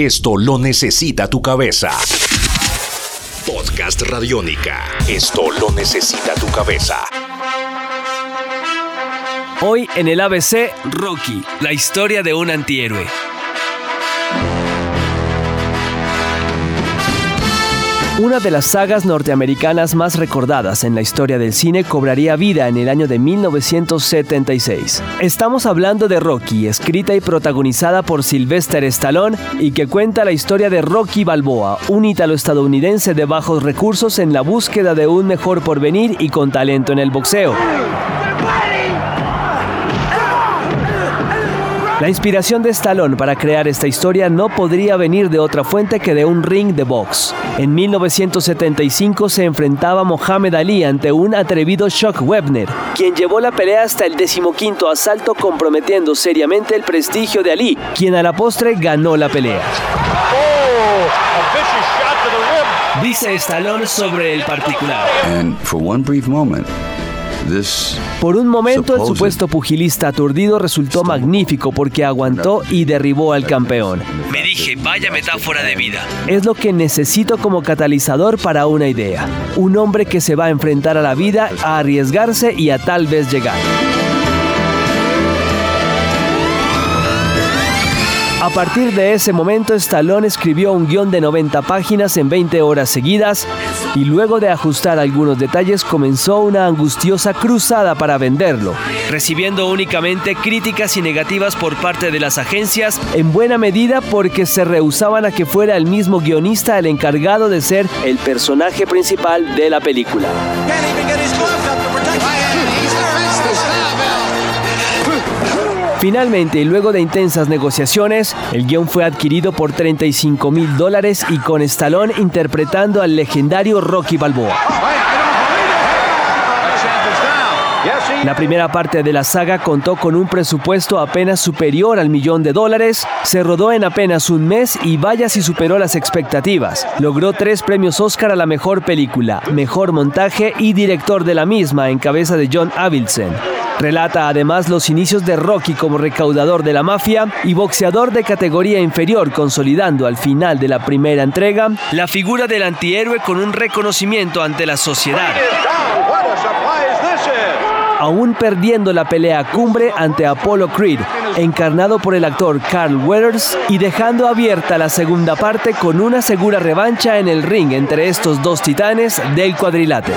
Esto lo necesita tu cabeza. Podcast Radiónica. Esto lo necesita tu cabeza. Hoy en el ABC, Rocky, la historia de un antihéroe. Una de las sagas norteamericanas más recordadas en la historia del cine cobraría vida en el año de 1976. Estamos hablando de Rocky, escrita y protagonizada por Sylvester Stallone y que cuenta la historia de Rocky Balboa, un ítalo-estadounidense de bajos recursos en la búsqueda de un mejor porvenir y con talento en el boxeo. La inspiración de Stallone para crear esta historia no podría venir de otra fuente que de un ring de box. En 1975 se enfrentaba Mohamed Ali ante un atrevido Shock Webner, quien llevó la pelea hasta el decimoquinto asalto comprometiendo seriamente el prestigio de Ali, quien a la postre ganó la pelea. Dice Stallone sobre el particular. Por un momento el supuesto pugilista aturdido resultó magnífico porque aguantó y derribó al campeón. Me dije, vaya metáfora de vida. Es lo que necesito como catalizador para una idea. Un hombre que se va a enfrentar a la vida, a arriesgarse y a tal vez llegar. A partir de ese momento, Stallone escribió un guion de 90 páginas en 20 horas seguidas y luego de ajustar algunos detalles comenzó una angustiosa cruzada para venderlo, recibiendo únicamente críticas y negativas por parte de las agencias, en buena medida porque se rehusaban a que fuera el mismo guionista el encargado de ser el personaje principal de la película. Finalmente, luego de intensas negociaciones, el guion fue adquirido por 35 mil dólares y con Stallone interpretando al legendario Rocky Balboa. La primera parte de la saga contó con un presupuesto apenas superior al millón de dólares, se rodó en apenas un mes y vaya si superó las expectativas. Logró tres premios Oscar a la mejor película, mejor montaje y director de la misma en cabeza de John Avildsen. Relata además los inicios de Rocky como recaudador de la mafia y boxeador de categoría inferior, consolidando al final de la primera entrega la figura del antihéroe con un reconocimiento ante la sociedad. Aún perdiendo la pelea cumbre ante Apollo Creed, encarnado por el actor Carl Weathers, y dejando abierta la segunda parte con una segura revancha en el ring entre estos dos titanes del cuadrilátero.